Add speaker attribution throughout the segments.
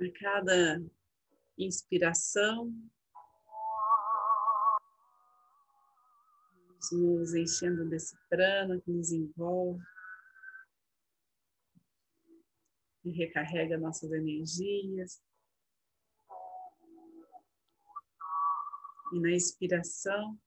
Speaker 1: A cada inspiração, nos enchendo desse prana que nos envolve e recarrega nossas energias. E na expiração,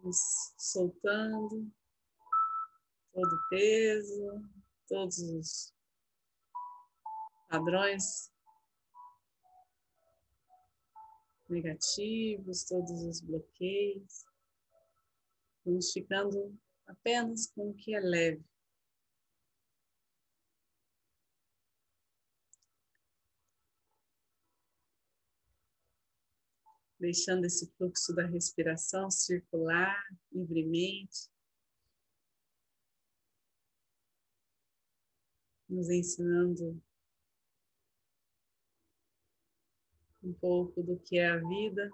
Speaker 1: nos soltando todo o peso, todos os padrões negativos, todos os bloqueios. Vamos ficando apenas com o que é leve. Deixando esse fluxo da respiração circular livremente. Nos ensinando um pouco do que é a vida.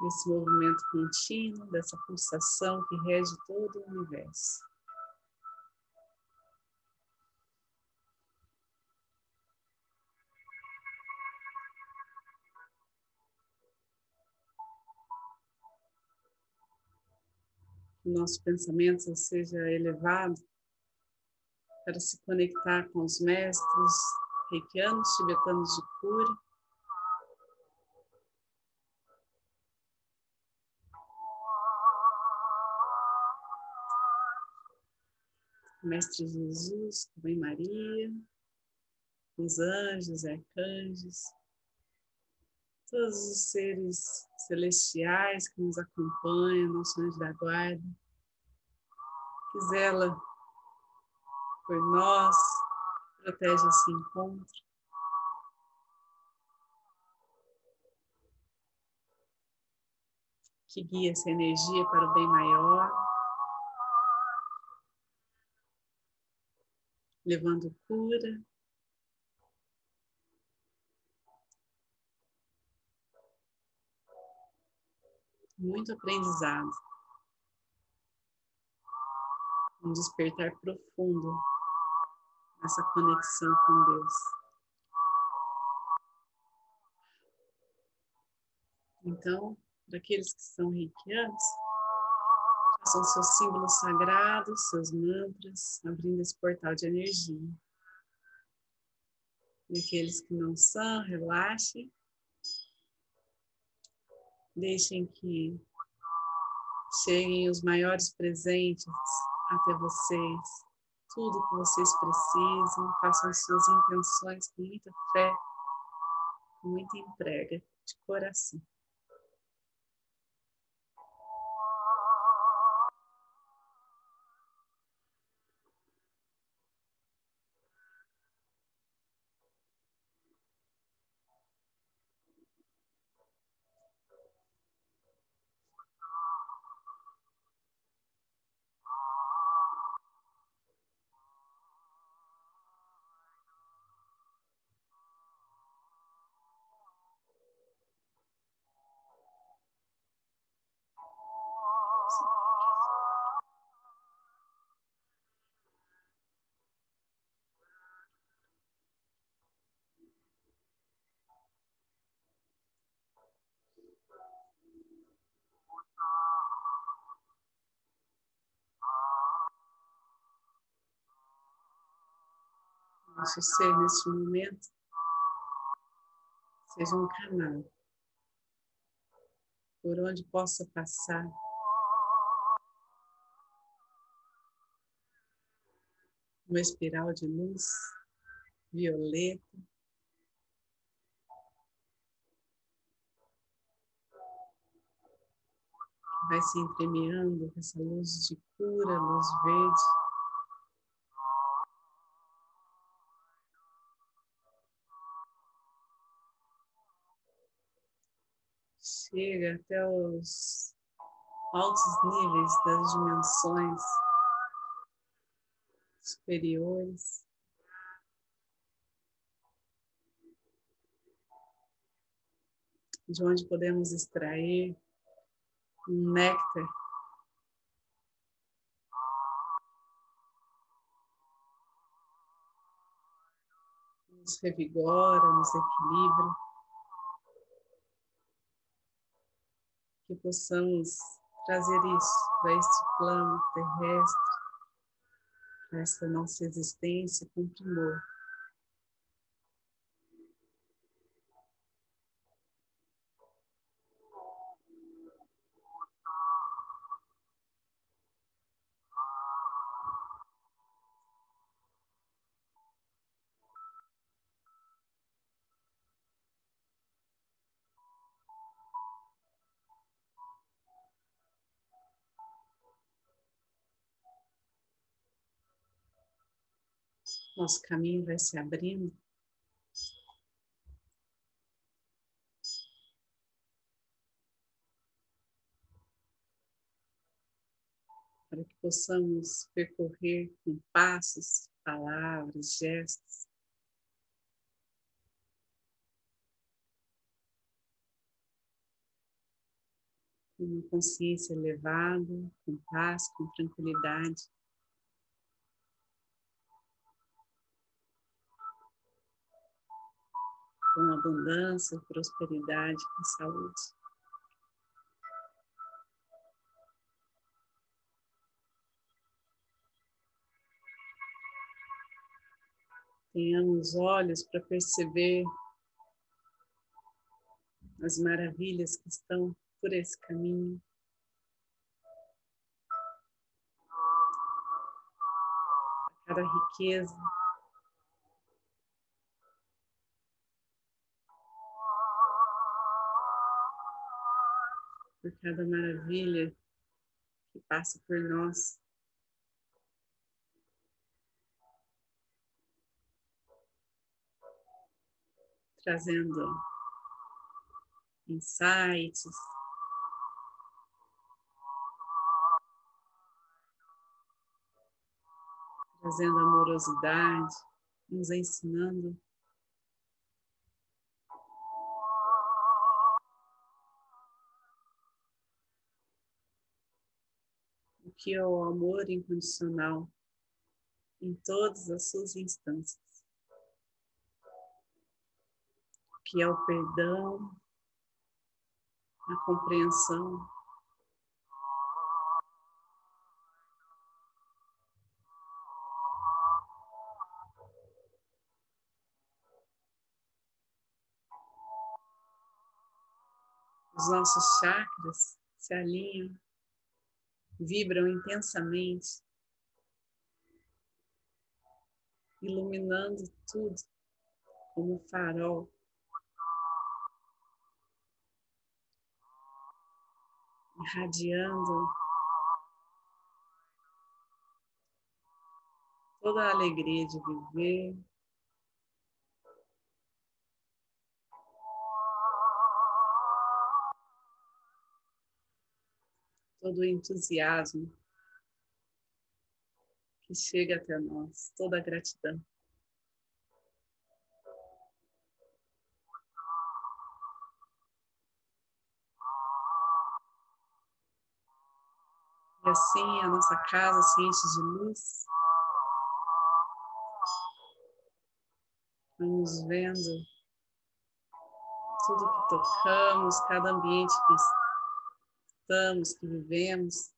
Speaker 1: Desse movimento contínuo, dessa pulsação que rege todo o universo. o nosso pensamento seja elevado para se conectar com os mestres reikianos, tibetanos de cura. Mestre Jesus, Mãe Maria, os anjos, arcanjos, todos os seres celestiais que nos acompanham, nosso anjo da guarda, que zela por nós, protege esse encontro. Que guia essa energia para o bem maior, levando cura, muito aprendizado, um despertar profundo essa conexão com Deus. Então, para aqueles que são reikianos, façam seus símbolos sagrados, seus mantras, abrindo esse portal de energia. E aqueles que não são, relaxem. Deixem que cheguem os maiores presentes até vocês tudo que vocês precisam, façam suas intenções com muita fé, com muita entrega de coração. Nosso ser neste momento. Seja um canal. Por onde possa passar. Uma espiral de luz violeta vai se entremeando com essa luz de cura, luz verde. chega até os altos níveis das dimensões superiores. De onde podemos extrair um néctar. Nos revigora, nos equilibra. Que possamos trazer isso para este plano terrestre, para esta nossa existência com primor. Nosso caminho vai se abrindo. Para que possamos percorrer com passos, palavras, gestos. Com uma consciência elevada, com paz, com tranquilidade. Com abundância, prosperidade, com saúde. Tenhamos olhos para perceber as maravilhas que estão por esse caminho. A cada riqueza por cada maravilha que passa por nós. Trazendo insights, trazendo amorosidade, nos ensinando que é o amor incondicional em todas as suas instâncias, que é o perdão, a compreensão, os nossos chakras se alinham vibram intensamente, iluminando tudo como farol. Irradiando toda a alegria de viver, todo o entusiasmo que chega até nós, toda a gratidão. E assim a nossa casa se enche de luz. Vamos vendo tudo que tocamos, cada ambiente que estamos, que vivemos.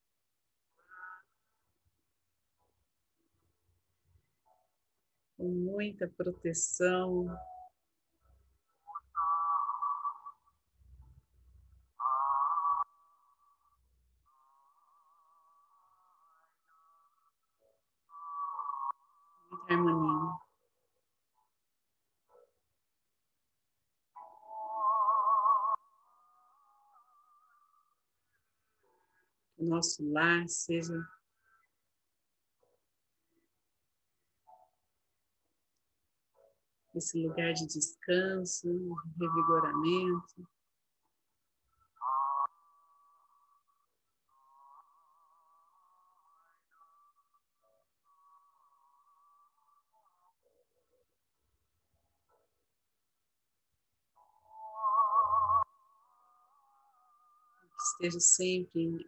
Speaker 1: Com muita proteção. Nosso lar seja esse lugar de descanso, de revigoramento. Esteja sempre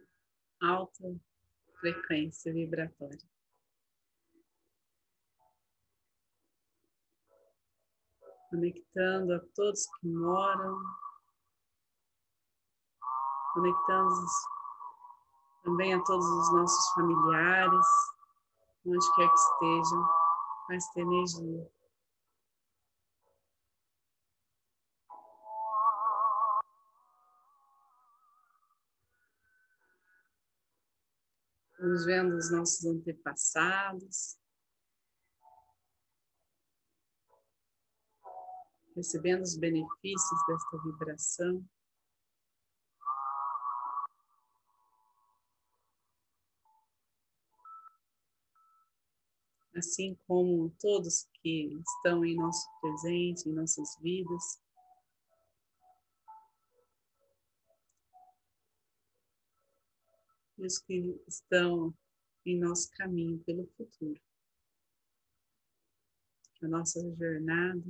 Speaker 1: alta frequência vibratória. conectando a todos que moram, conectando também a todos os nossos familiares, onde quer que estejam, com esta energia. Vamos vendo os nossos antepassados, recebendo os benefícios desta vibração. Assim como todos que estão em nosso presente, em nossas vidas. E os que estão em nosso caminho pelo futuro. A nossa jornada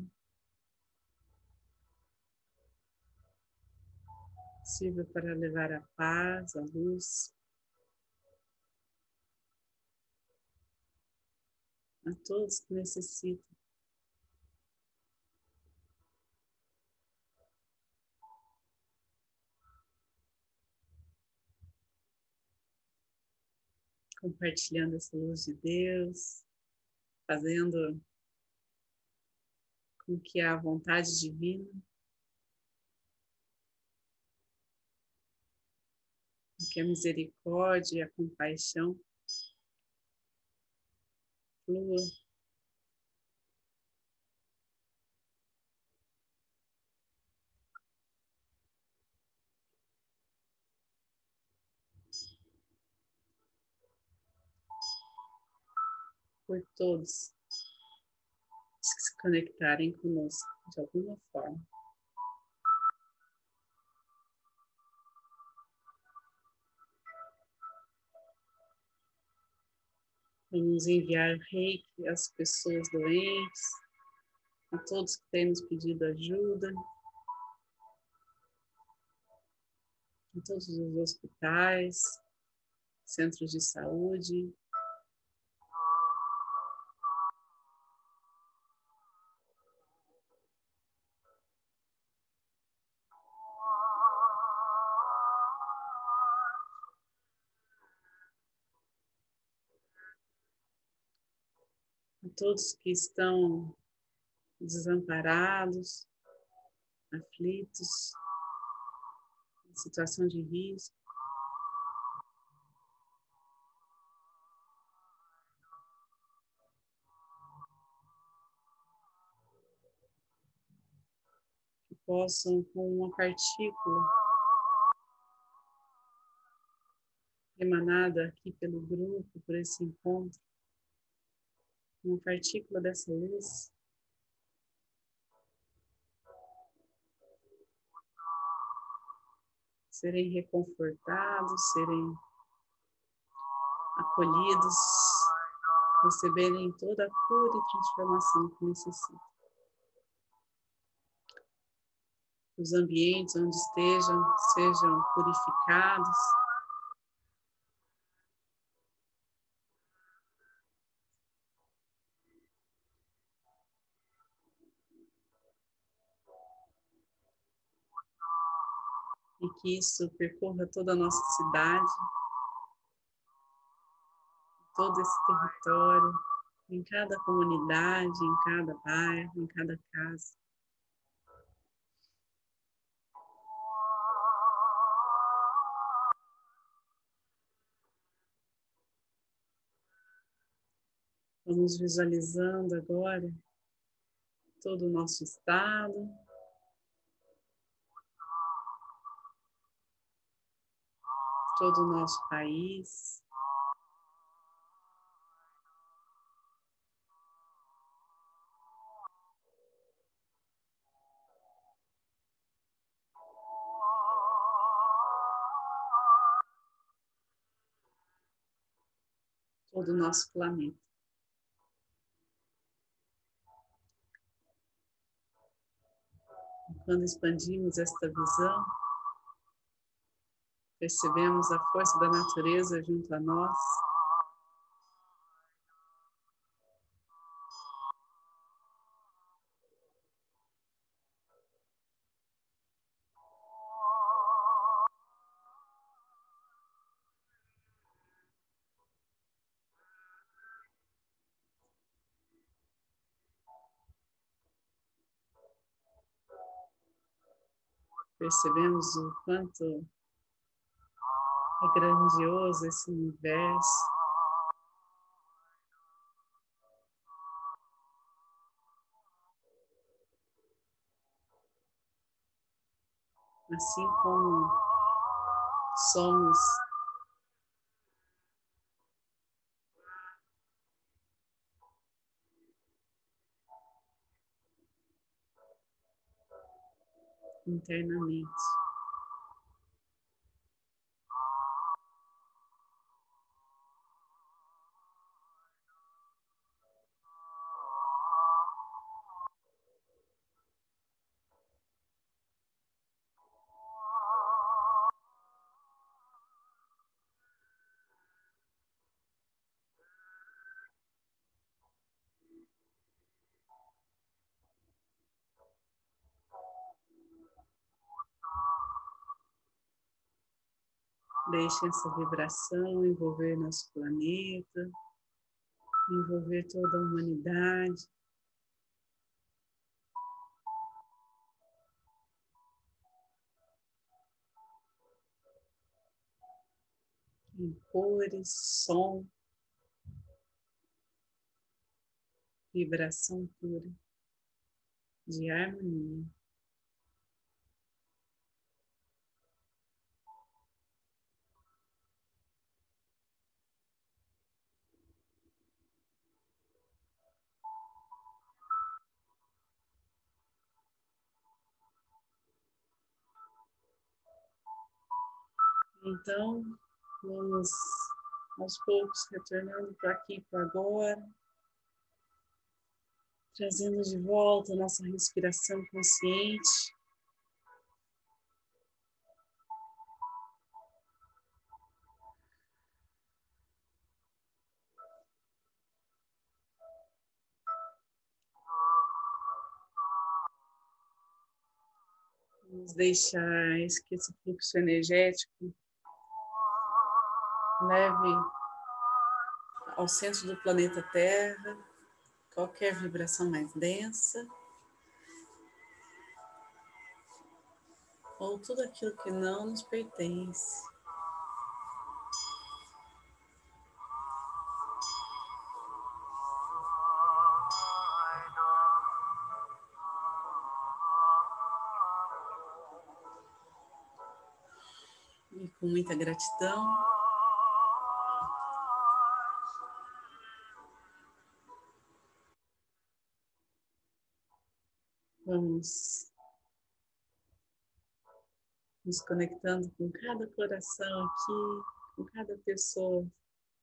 Speaker 1: sirva para levar a paz, a luz a todos que necessitam. Compartilhando essa luz de Deus, fazendo com que a vontade divina que a misericórdia e a compaixão flua por todos que se conectarem conosco de alguma forma. Vamos enviar reiki às pessoas doentes, a todos que têm nos pedido ajuda, em todos os hospitais, centros de saúde. Todos que estão desamparados, aflitos, em situação de risco. Que possam, com uma partícula emanada aqui pelo grupo, por esse encontro, uma partícula dessa luz. Serem reconfortados, serem acolhidos, receberem toda a cura e transformação que necessitam. Os ambientes onde estejam sejam purificados e que isso percorra toda a nossa cidade, todo esse território, em cada comunidade, em cada bairro, em cada casa. Vamos visualizando agora todo o nosso estado, todo o nosso país. Todo o nosso planeta. Quando expandimos esta visão, percebemos a força da natureza junto a nós. Percebemos o quanto é grandioso esse universo. Assim como somos internamente. Deixe essa vibração envolver nosso planeta, envolver toda a humanidade. Em cores, som, vibração pura de harmonia. Então, vamos aos poucos retornando para aqui, para agora, trazendo de volta a nossa respiração consciente. Vamos deixar esse fluxo energético leve ao centro do planeta Terra qualquer vibração mais densa ou tudo aquilo que não nos pertence. E com muita gratidão. Vamos nos conectando com cada coração aqui, com cada pessoa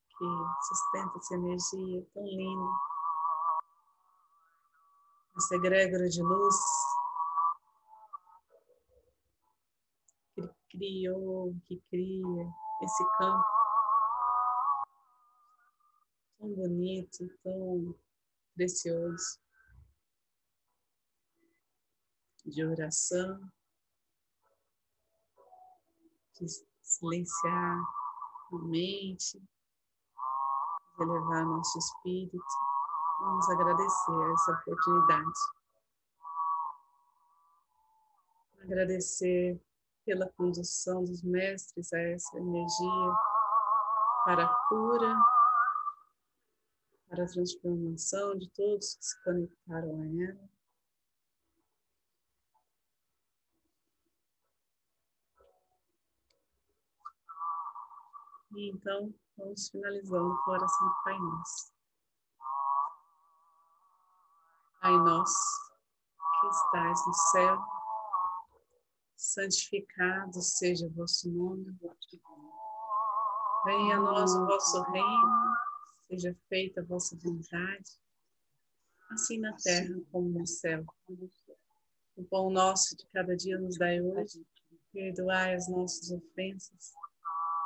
Speaker 1: que sustenta essa energia tão linda. Essa egrégora de luz que criou, que cria esse campo tão bonito, tão precioso de oração, de silenciar a mente, de elevar nosso espírito. Vamos agradecer essa oportunidade. Agradecer pela condução dos mestres a essa energia para a cura, para a transformação de todos que se conectaram a ela. E então, vamos finalizando com a oração do Pai Nosso. Pai Nosso, que estais no céu, santificado seja o vosso nome. Venha a nós o vosso reino, seja feita a vossa vontade, assim na terra como no céu. O pão nosso de cada dia nos dai hoje, perdoai as nossas ofensas,